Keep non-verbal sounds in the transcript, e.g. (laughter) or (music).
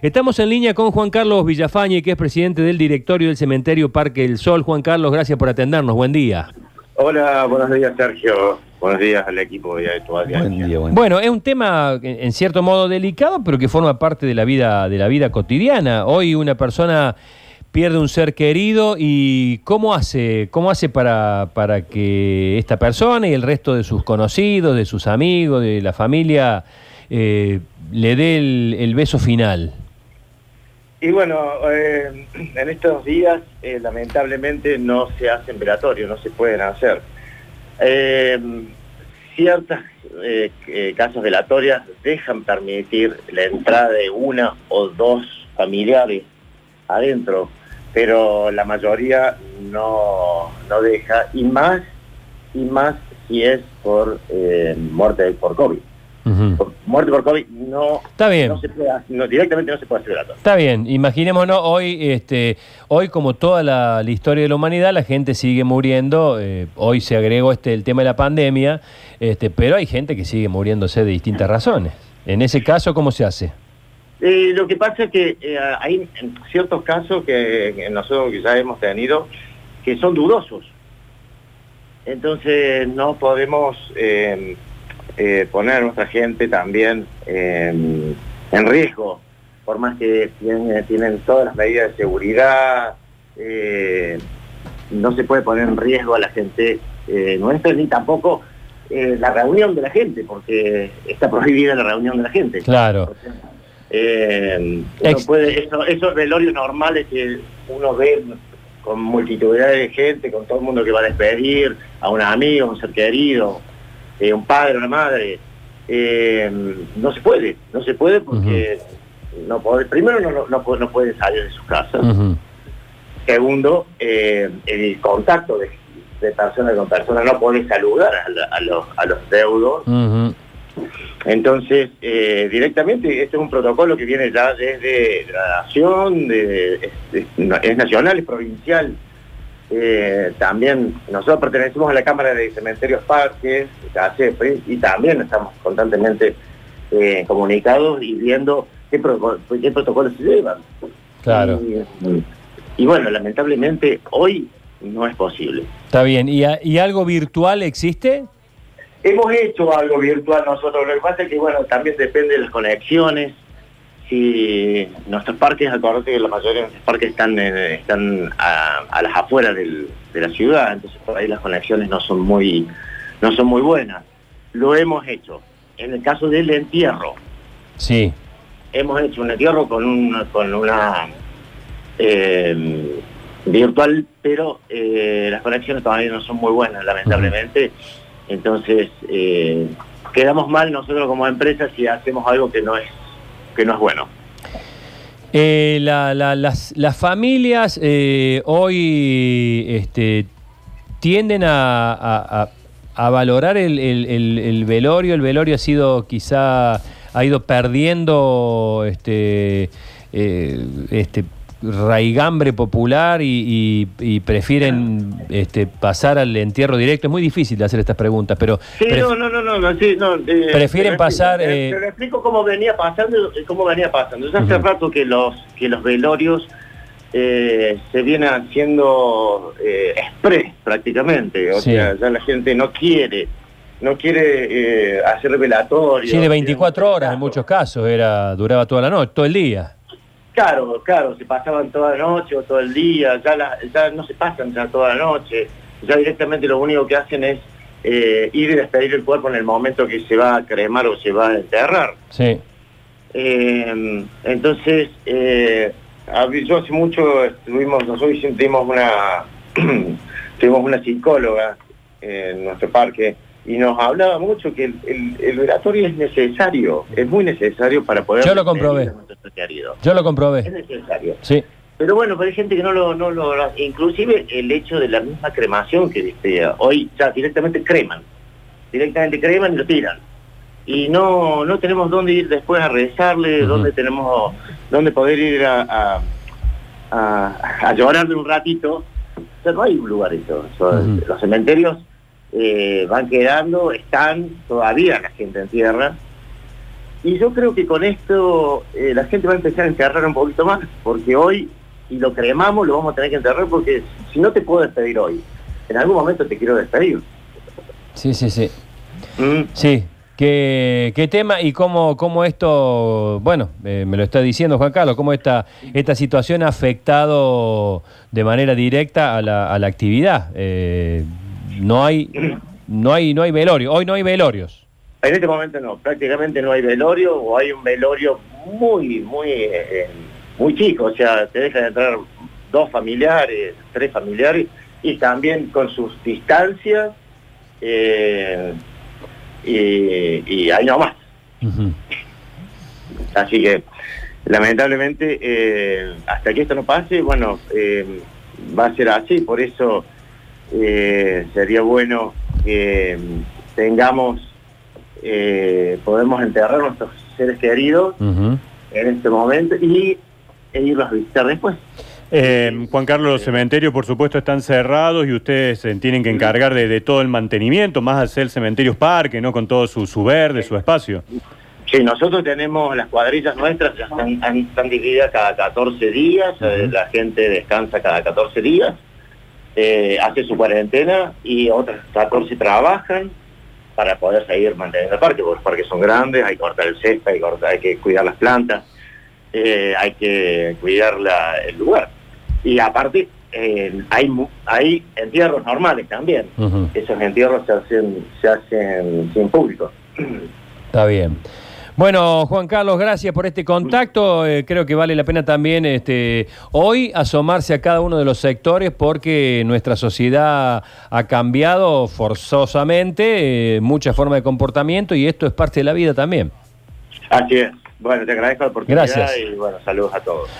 Estamos en línea con Juan Carlos Villafañe, que es presidente del directorio del cementerio Parque del Sol. Juan Carlos, gracias por atendernos. Buen día. Hola, buenos días Sergio. Buenos días al equipo de tu buen día, buen día. Bueno, es un tema en cierto modo delicado, pero que forma parte de la vida de la vida cotidiana. Hoy una persona pierde un ser querido y cómo hace cómo hace para para que esta persona y el resto de sus conocidos, de sus amigos, de la familia eh, le dé el beso final. Y bueno, eh, en estos días eh, lamentablemente no se hacen velatorios, no se pueden hacer. Eh, ciertas casas velatorias dejan permitir la entrada de una o dos familiares adentro, pero la mayoría no, no deja, y más, y más si es por muerte por COVID muerte por COVID no, Está bien. se puede, directamente no se puede hacer Está bien, imaginémonos hoy, este, hoy como toda la, historia de la humanidad, la gente sigue muriendo, eh, hoy se agregó este el tema de la pandemia, este, pero hay gente que sigue muriéndose de distintas razones. En ese caso, ¿cómo se hace? Eh, lo que pasa es que eh, hay ciertos casos que nosotros ya hemos tenido que son dudosos. Entonces no podemos eh, poner a nuestra gente también en riesgo, por más que tienen, todas las medidas de seguridad, eh, no se puede poner en riesgo a la gente eh, nuestra ni tampoco la reunión de la gente, porque está prohibida la reunión de la gente. Claro. puede, esos velorios normales que uno ve con multitudinidad de gente, con todo el mundo que va a despedir, a un amigo, a un ser querido, eh, un padre, una madre, eh, no se puede, no se puede porque no puede, primero no, no, no, pueden salir de sus casas. Segundo, eh, el contacto de, de, persona con persona no puede saludar a, los, a los deudos. Entonces, directamente, este es un protocolo que viene ya desde la nación, de, es nacional, es provincial. Eh, también nosotros pertenecemos a la Cámara de Cementerios Parques, y también estamos constantemente eh, comunicados y viendo qué, protocolos se llevan. Claro. Y, bueno, lamentablemente hoy no es posible. Está bien. ¿Y, ¿Y algo virtual existe? Hemos hecho algo virtual nosotros, lo que pasa es que bueno, también depende de las conexiones, si nuestros parques, acordate que la mayoría de nuestros parques están, están a, las afueras de la ciudad, entonces por ahí las conexiones no son muy, no son muy buenas. Lo hemos hecho. En el caso del entierro, sí. hemos hecho un entierro con una, con una em, virtual, pero eh, las conexiones todavía no son muy buenas, lamentablemente. Entonces, eh, quedamos mal nosotros como empresa si hacemos algo que no es que no es bueno. Eh, las, familias eh, hoy este, tienden a, valorar el, velorio. El velorio ha sido quizá, ha ido perdiendo este, eh, este raigambre popular y, prefieren este, pasar al entierro directo. Es muy difícil de hacer estas preguntas, pero... Sí, no, no, no, no, sí, no eh, prefieren pasar... Eh, te, explico cómo venía pasando, cómo venía pasando. Ya hace rato que los, que los velorios eh, se vienen haciendo express prácticamente, o sea, ya la gente no quiere no quiere hacer velatorio. Sí, de 24 horas en muchos casos, era duraba toda la noche, todo el día. Claro, claro, se pasaban toda la noche o todo el día, ya, ya no se pasan ya toda la noche, ya directamente lo único que hacen es eh, ir y despedir el cuerpo en el momento que se va a cremar o se va a enterrar. Sí. Eh, entonces, eh, yo hace mucho estuvimos, nosotros tuvimos una, (clears throat) tuvimos una psicóloga en nuestro parque y nos hablaba mucho que el, el, oratorio es necesario, es muy necesario para poder... Yo lo comprobé. Yo lo comprobé. Es necesario. Sí. Pero bueno, pero hay gente que no lo, no lo... Inclusive el hecho de la misma cremación que viste hoy ya directamente creman. Directamente creman y lo tiran. Y no, no tenemos dónde ir después a rezarle, dónde tenemos, dónde poder ir a, a, a, llorarle un ratito. O sea, no hay un lugar eso. Los cementerios eh, van quedando, están todavía la gente en tierra, Y yo creo que con esto eh, la gente va a empezar a enterrar un poquito más, porque hoy, si lo cremamos, lo vamos a tener que enterrar, porque si no te puedo despedir hoy, en algún momento te quiero despedir. Sí, sí, sí. Mm. Sí, ¿Qué, ¿Qué, tema y cómo, cómo esto, bueno, eh, me lo está diciendo Juan Carlos, cómo esta, esta situación ha afectado de manera directa a la, a la actividad? Eh, no hay no hay no hay velorio, hoy no hay velorios. En este momento no, prácticamente no hay velorio o hay un velorio muy, muy, eh, muy chico, o sea, te dejan entrar dos familiares, tres familiares y también con sus distancias. Eh, y, ahí no más. Así que, lamentablemente, eh, hasta que esto no pase, bueno, va a ser así, por eso sería bueno que tengamos, podemos enterrar a nuestros seres queridos en este momento y e irlos a visitar después. Eh, Juan Carlos, los cementerios por supuesto están cerrados y ustedes se tienen que encargar de, todo el mantenimiento, más hacer cementerios parque, ¿no? Con todo su, verde, su espacio. Sí, nosotros tenemos las cuadrillas nuestras, ya están, divididas cada 14 días, eh, la gente descansa cada 14 días, eh, hace su cuarentena y otras 14 trabajan para poder seguir manteniendo el parque, porque los parques son grandes, hay que cortar el césped, hay hay que cuidar las plantas, hay que cuidar el lugar. Y aparte, eh, hay, hay entierros normales también. Esos entierros se hacen, se hacen sin público. Está bien. Bueno, Juan Carlos, gracias por este contacto. Eh, creo que vale la pena también este, hoy asomarse a cada uno de los sectores porque nuestra sociedad ha cambiado forzosamente, eh, mucha forma de comportamiento y esto es parte de la vida también. Así es. Bueno, te agradezco la oportunidad y bueno, saludos a todos.